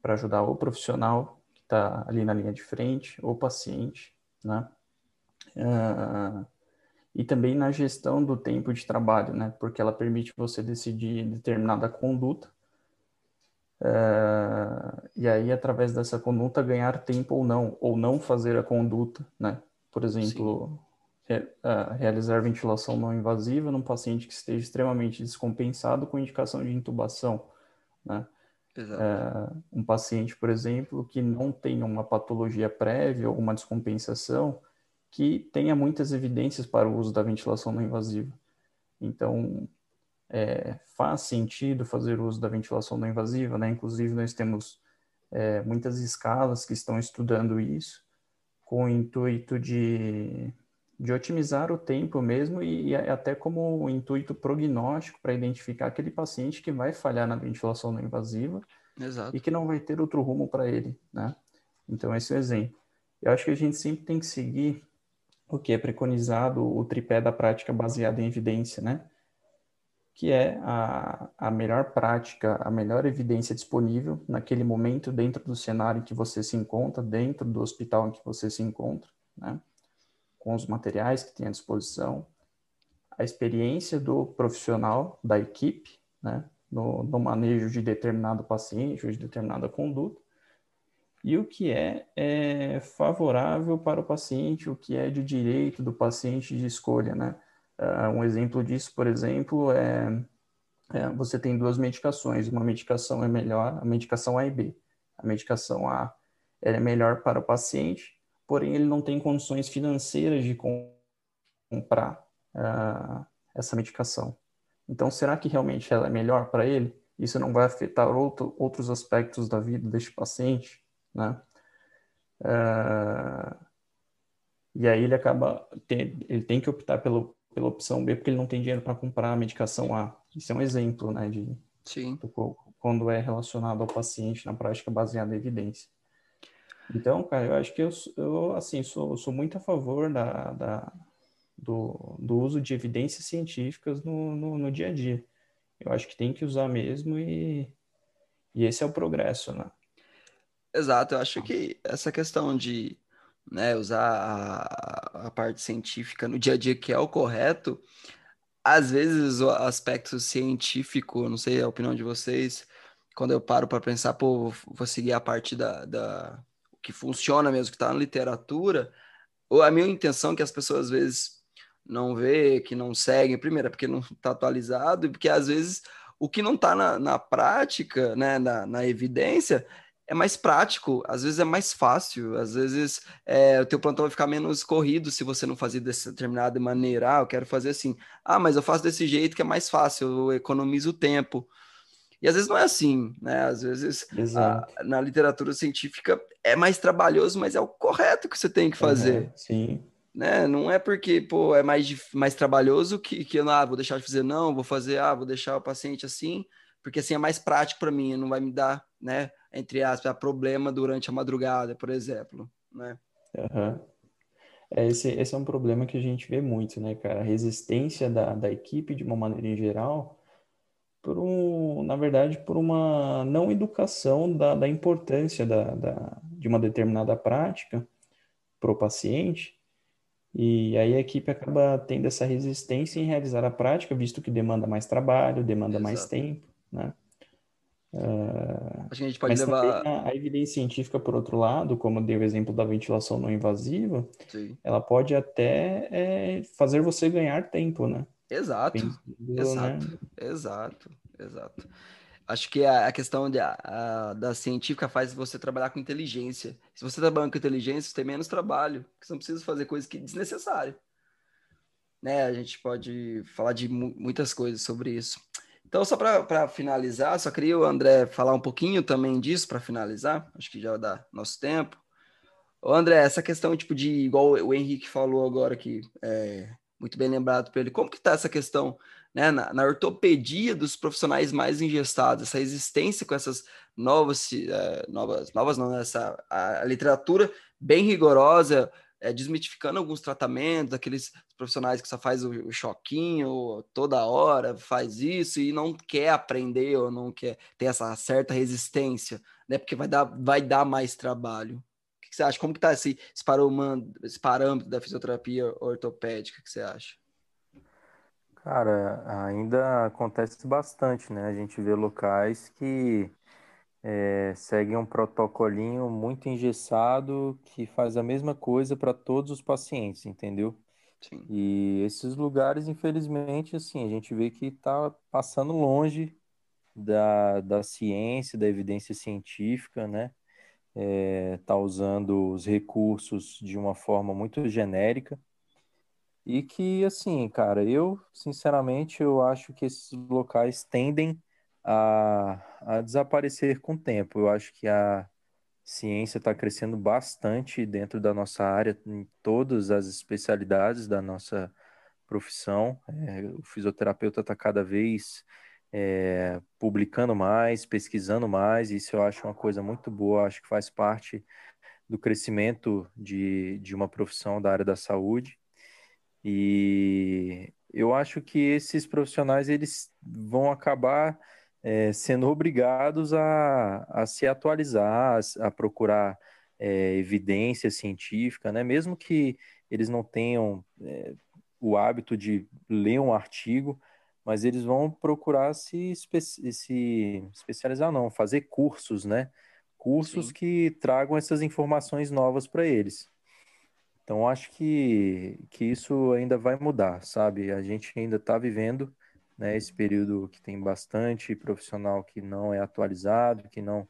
Speaker 2: Para ajudar o profissional que está ali na linha de frente, o paciente, né? Uh, e também na gestão do tempo de trabalho, né? Porque ela permite você decidir determinada conduta uh, e aí através dessa conduta ganhar tempo ou não, ou não fazer a conduta, né? Por exemplo, uh, realizar ventilação não invasiva num paciente que esteja extremamente descompensado com indicação de intubação, né? Uh, um paciente, por exemplo, que não tenha uma patologia prévia ou uma descompensação, que tenha muitas evidências para o uso da ventilação não invasiva. Então, é, faz sentido fazer uso da ventilação não invasiva, né? Inclusive, nós temos é, muitas escalas que estão estudando isso com o intuito de de otimizar o tempo mesmo e, e até como intuito prognóstico para identificar aquele paciente que vai falhar na ventilação não invasiva
Speaker 1: Exato.
Speaker 2: e que não vai ter outro rumo para ele, né? Então, esse é o exemplo. Eu acho que a gente sempre tem que seguir o que é preconizado, o tripé da prática baseada em evidência, né? Que é a, a melhor prática, a melhor evidência disponível naquele momento, dentro do cenário em que você se encontra, dentro do hospital em que você se encontra, né? Com os materiais que tem à disposição, a experiência do profissional, da equipe, né, no, no manejo de determinado paciente ou de determinada conduta, e o que é, é, favorável para o paciente, o que é de direito do paciente de escolha, né? Uh, um exemplo disso, por exemplo, é, é, você tem duas medicações, uma medicação é melhor, a medicação A e B. A medicação A é melhor para o paciente, porém ele não tem condições financeiras de comprar uh, essa medicação. Então, será que realmente ela é melhor para ele? Isso não vai afetar outro, outros aspectos da vida deste paciente, né? Uh, e aí ele acaba, ele tem que optar pelo, pela opção B porque ele não tem dinheiro para comprar a medicação A. Isso é um exemplo, né, de
Speaker 1: Sim.
Speaker 2: Do, quando é relacionado ao paciente na prática baseada em evidência. Então, cara, eu acho que eu, eu assim, sou, sou muito a favor da, da do, do uso de evidências científicas no, no, no, dia a dia. Eu acho que tem que usar mesmo e, e esse é o progresso, né?
Speaker 1: Exato, eu acho que essa questão de né, usar a, a parte científica no dia a dia, que é o correto, às vezes o aspecto científico, não sei a opinião de vocês, quando eu paro para pensar, pô, vou seguir a parte da, da que funciona mesmo, que está na literatura, a minha intenção é que as pessoas às vezes não vê, que não seguem, primeiro, é porque não está atualizado, e porque às vezes o que não está na, na prática, né, na, na evidência, é mais prático, às vezes é mais fácil, às vezes é, o teu plantão vai ficar menos corrido se você não fazer dessa determinada maneira. Ah, eu quero fazer assim. Ah, mas eu faço desse jeito que é mais fácil, eu economizo tempo. E às vezes não é assim, né? Às vezes a, na literatura científica é mais trabalhoso, mas é o correto que você tem que fazer.
Speaker 2: Uhum, sim.
Speaker 1: Né? Não é porque pô, é mais, mais trabalhoso que, que eu ah, vou deixar de fazer, não, vou fazer, ah, vou deixar o paciente assim, porque assim é mais prático para mim, não vai me dar, né, entre aspas, problema durante a madrugada, por exemplo, né?
Speaker 2: Uhum. É, esse, esse é um problema que a gente vê muito, né, cara? A resistência da, da equipe, de uma maneira em geral, por um, na verdade, por uma não educação da, da importância da, da, de uma determinada prática para o paciente. E aí a equipe acaba tendo essa resistência em realizar a prática, visto que demanda mais trabalho, demanda Exato. mais tempo, né?
Speaker 1: Uh, Acho que a gente pode levar.
Speaker 2: A, a, evidência científica, por outro lado, como deu o exemplo da ventilação não invasiva, Sim. ela pode até é, fazer você ganhar tempo, né?
Speaker 1: Exato, Pensando, exato, né? exato, exato. Acho que a, a questão de, a, da científica faz você trabalhar com inteligência. Se você trabalha com inteligência, você tem menos trabalho, porque você não precisa fazer coisas que desnecessárias. Né? A gente pode falar de mu muitas coisas sobre isso. Então, só para finalizar, só queria o André falar um pouquinho também disso para finalizar. Acho que já dá nosso tempo. Ô, André, essa questão tipo de igual o Henrique falou agora que é, muito bem lembrado por ele. Como que está essa questão né, na, na, ortopedia dos profissionais mais ingestados, essa existência com essas novas, uh, novas, novas não, né, essa a, a literatura bem rigorosa, é, desmitificando alguns tratamentos, aqueles profissionais que só faz o, o, choquinho toda hora, faz isso e não quer aprender ou não quer ter essa certa resistência, né? Porque vai dar, vai dar mais trabalho. Que, você acha? Como que tá esse, esse, esse parâmetro da fisioterapia ortopédica que você acha?
Speaker 3: Cara, ainda acontece bastante, né? A gente vê locais que é, segue um protocolinho muito engessado que faz a mesma coisa para todos os pacientes, entendeu? Sim. E esses lugares, infelizmente, assim, a gente vê que está passando longe da, da ciência, da evidência científica, né? É, tá usando os recursos de uma forma muito genérica e que, assim, cara, eu, sinceramente, eu acho que esses locais tendem a, a desaparecer com o tempo. Eu acho que a ciência está crescendo bastante dentro da nossa área, em todas as especialidades da nossa profissão. É, o fisioterapeuta está cada vez é, publicando mais, pesquisando mais, isso eu acho uma coisa muito boa, acho que faz parte do crescimento de, de uma profissão da área da saúde. E eu acho que esses profissionais eles vão acabar é, sendo obrigados a, a se atualizar, a, a procurar é, evidência científica, né? mesmo que eles não tenham é, o hábito de ler um artigo, mas eles vão procurar se, espe se especializar, não, fazer cursos, né? Cursos Sim. que tragam essas informações novas para eles. Então, acho que, que isso ainda vai mudar, sabe? A gente ainda está vivendo né? Esse período que tem bastante profissional que não é atualizado, que não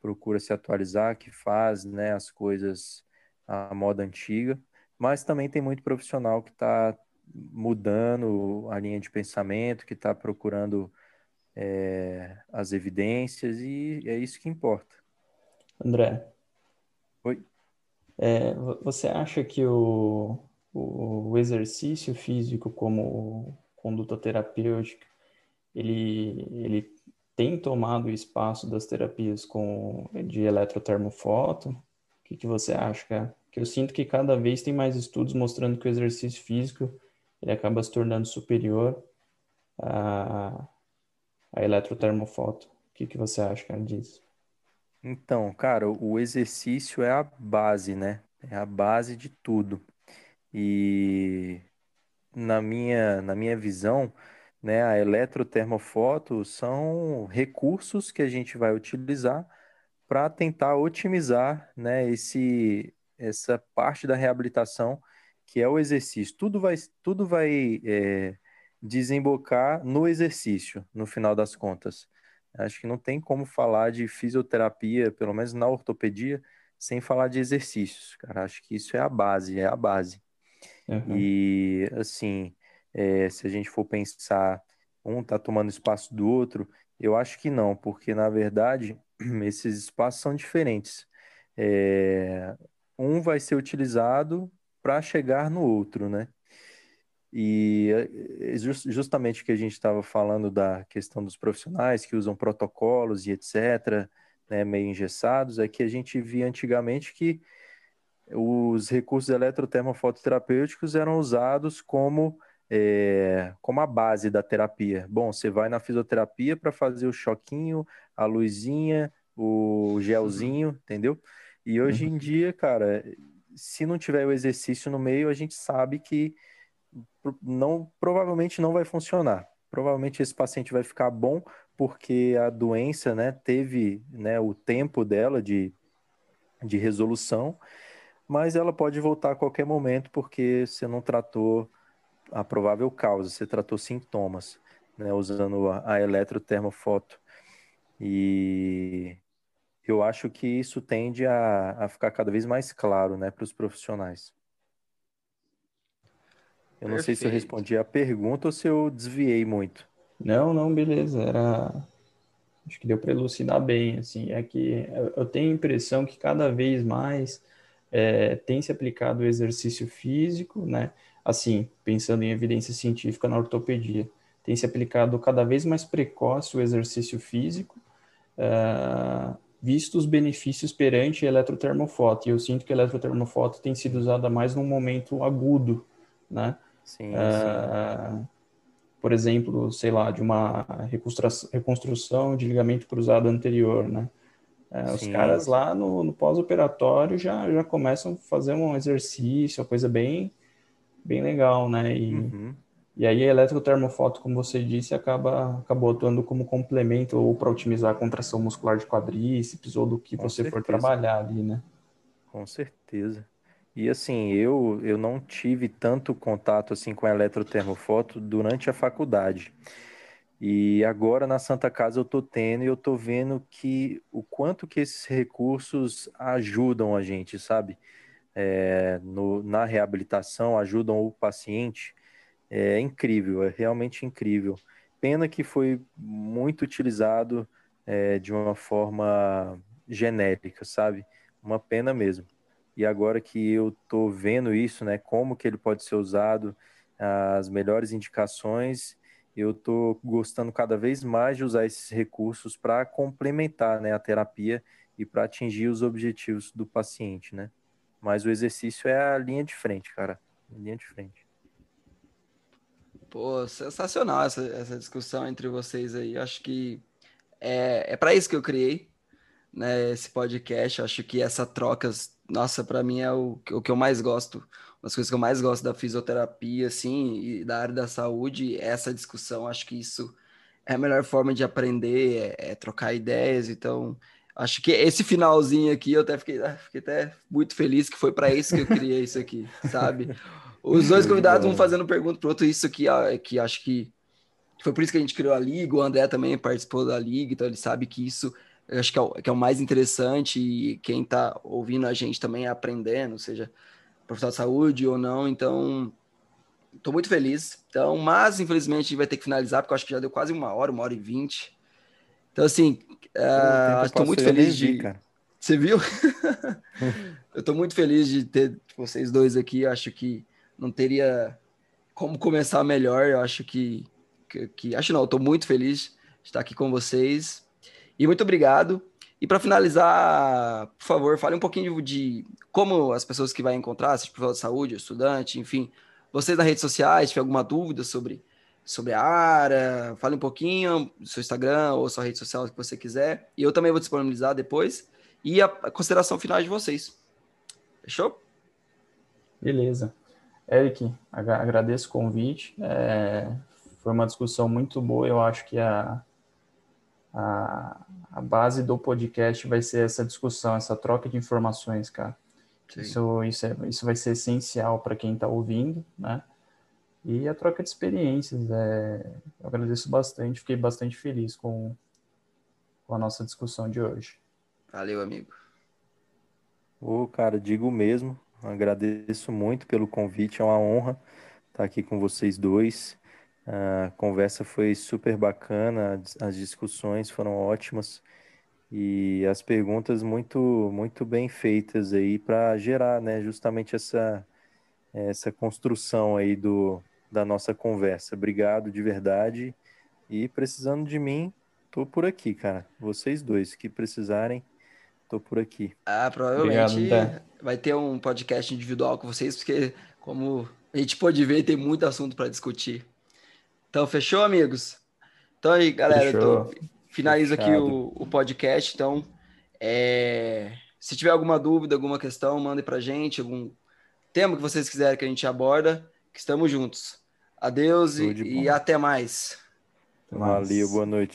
Speaker 3: procura se atualizar, que faz, né, as coisas à moda antiga, mas também tem muito profissional que está mudando a linha de pensamento, que está procurando é, as evidências e é isso que importa.
Speaker 2: André.
Speaker 3: Oi.
Speaker 2: É, você acha que o, o exercício físico como conduta terapêutica, ele, ele tem tomado o espaço das terapias com, de eletrotermofoto? O que, que você acha, cara? Que eu sinto que cada vez tem mais estudos mostrando que o exercício físico ele acaba se tornando superior a, a eletrotermofoto. O que, que você acha, cara, disso?
Speaker 3: Então, cara, o exercício é a base, né? É a base de tudo. E na minha, na minha visão, né, a eletrotermofoto são recursos que a gente vai utilizar para tentar otimizar né, esse, essa parte da reabilitação que é o exercício. Tudo vai, tudo vai é, desembocar no exercício, no final das contas. Acho que não tem como falar de fisioterapia, pelo menos na ortopedia, sem falar de exercícios, cara. Acho que isso é a base, é a base. Uhum. E, assim, é, se a gente for pensar, um está tomando espaço do outro, eu acho que não, porque, na verdade, esses espaços são diferentes. É, um vai ser utilizado para chegar no outro, né? E é, justamente o que a gente estava falando da questão dos profissionais que usam protocolos e etc., né, meio engessados, é que a gente via antigamente que os recursos eletrotermofototerapêuticos eram usados como, é, como a base da terapia. Bom, você vai na fisioterapia para fazer o choquinho, a luzinha, o gelzinho, uhum. entendeu? E hoje uhum. em dia, cara, se não tiver o exercício no meio, a gente sabe que não provavelmente não vai funcionar. Provavelmente esse paciente vai ficar bom porque a doença, né, teve, né, o tempo dela de, de resolução mas ela pode voltar a qualquer momento porque você não tratou a provável causa, você tratou sintomas, né, usando a, a eletrotermofoto. E eu acho que isso tende a, a ficar cada vez mais claro né, para os profissionais. Eu não Perfeito. sei se eu respondi a pergunta ou se eu desviei muito.
Speaker 2: Não, não, beleza. Era. Acho que deu para elucidar bem. Assim, é que eu tenho a impressão que cada vez mais é, tem se aplicado o exercício físico, né? Assim, pensando em evidência científica na ortopedia, tem se aplicado cada vez mais precoce o exercício físico, uh, visto os benefícios perante a eletrotermofoto. E eu sinto que a eletrotermofoto tem sido usada mais num momento agudo, né?
Speaker 3: Sim, uh,
Speaker 2: sim. Por exemplo, sei lá, de uma reconstrução de ligamento cruzado anterior, né? Uh, os caras lá no, no pós-operatório já, já começam a fazer um exercício, uma coisa bem, bem legal, né? E, uhum. E aí a eletrotermofoto, como você disse, acaba acabou atuando como complemento ou para otimizar a contração muscular de quadríceps ou do que Com você certeza. for trabalhar ali, né?
Speaker 3: Com certeza. E assim, eu eu não tive tanto contato assim com a eletrotermofoto durante a faculdade. E agora na Santa Casa eu tô tendo e eu tô vendo que o quanto que esses recursos ajudam a gente, sabe? É, no, na reabilitação, ajudam o paciente é incrível, é realmente incrível. Pena que foi muito utilizado é, de uma forma genérica, sabe? Uma pena mesmo. E agora que eu estou vendo isso, né, como que ele pode ser usado, as melhores indicações, eu estou gostando cada vez mais de usar esses recursos para complementar, né, a terapia e para atingir os objetivos do paciente, né? Mas o exercício é a linha de frente, cara, linha de frente.
Speaker 1: Pô, sensacional essa, essa discussão entre vocês aí. Acho que é, é para isso que eu criei né, esse podcast. Acho que essa troca, nossa, para mim é o, o que eu mais gosto. Uma das coisas que eu mais gosto da fisioterapia, assim, e da área da saúde, essa discussão. Acho que isso é a melhor forma de aprender, é, é trocar ideias. Então, acho que esse finalzinho aqui, eu até fiquei, fiquei até muito feliz que foi para isso que eu criei isso aqui, sabe? Os dois convidados vão fazendo pergunta pro outro, isso que, que acho que foi por isso que a gente criou a liga, o André também participou da liga, então ele sabe que isso acho que é, o, que é o mais interessante e quem está ouvindo a gente também é aprendendo, seja profissional de saúde ou não, então estou muito feliz. Então, mas infelizmente a gente vai ter que finalizar, porque eu acho que já deu quase uma hora, uma hora e vinte. Então, assim, estou uh, muito feliz de. Cara. Você viu? eu estou muito feliz de ter vocês dois aqui. Acho que não teria como começar melhor. Eu acho que, que, que acho não, estou muito feliz de estar aqui com vocês. E muito obrigado. E para finalizar, por favor, fale um pouquinho de, de como as pessoas que vai encontrar, seja profissional de saúde, estudante, enfim, vocês nas redes sociais, tiver alguma dúvida sobre, sobre a área, fale um pouquinho do seu Instagram ou sua rede social que você quiser. E eu também vou disponibilizar depois. E a, a consideração final de vocês. Fechou?
Speaker 2: Beleza. Eric, agradeço o convite. É, foi uma discussão muito boa. Eu acho que a, a, a, base do podcast vai ser essa discussão, essa troca de informações, cara. Isso, isso, é, isso vai ser essencial para quem está ouvindo, né? E a troca de experiências. É, eu agradeço bastante, fiquei bastante feliz com, com a nossa discussão de hoje.
Speaker 1: Valeu, amigo.
Speaker 3: Ô, oh, cara, digo mesmo. Agradeço muito pelo convite, é uma honra estar aqui com vocês dois. A conversa foi super bacana, as discussões foram ótimas e as perguntas muito muito bem feitas aí para gerar, né, justamente essa essa construção aí do da nossa conversa. Obrigado de verdade e precisando de mim, tô por aqui, cara. Vocês dois que precisarem, tô por aqui.
Speaker 1: Ah, provavelmente Obrigado, vai ter um podcast individual com vocês, porque como a gente pode ver, tem muito assunto para discutir. Então, fechou, amigos? Então aí, galera, eu tô, finalizo Fechado. aqui o, o, podcast. Então, é, se tiver alguma dúvida, alguma questão, mandem pra gente, algum tema que vocês quiserem que a gente aborda, que estamos juntos. Adeus e, e até mais.
Speaker 3: Valeu, boa noite.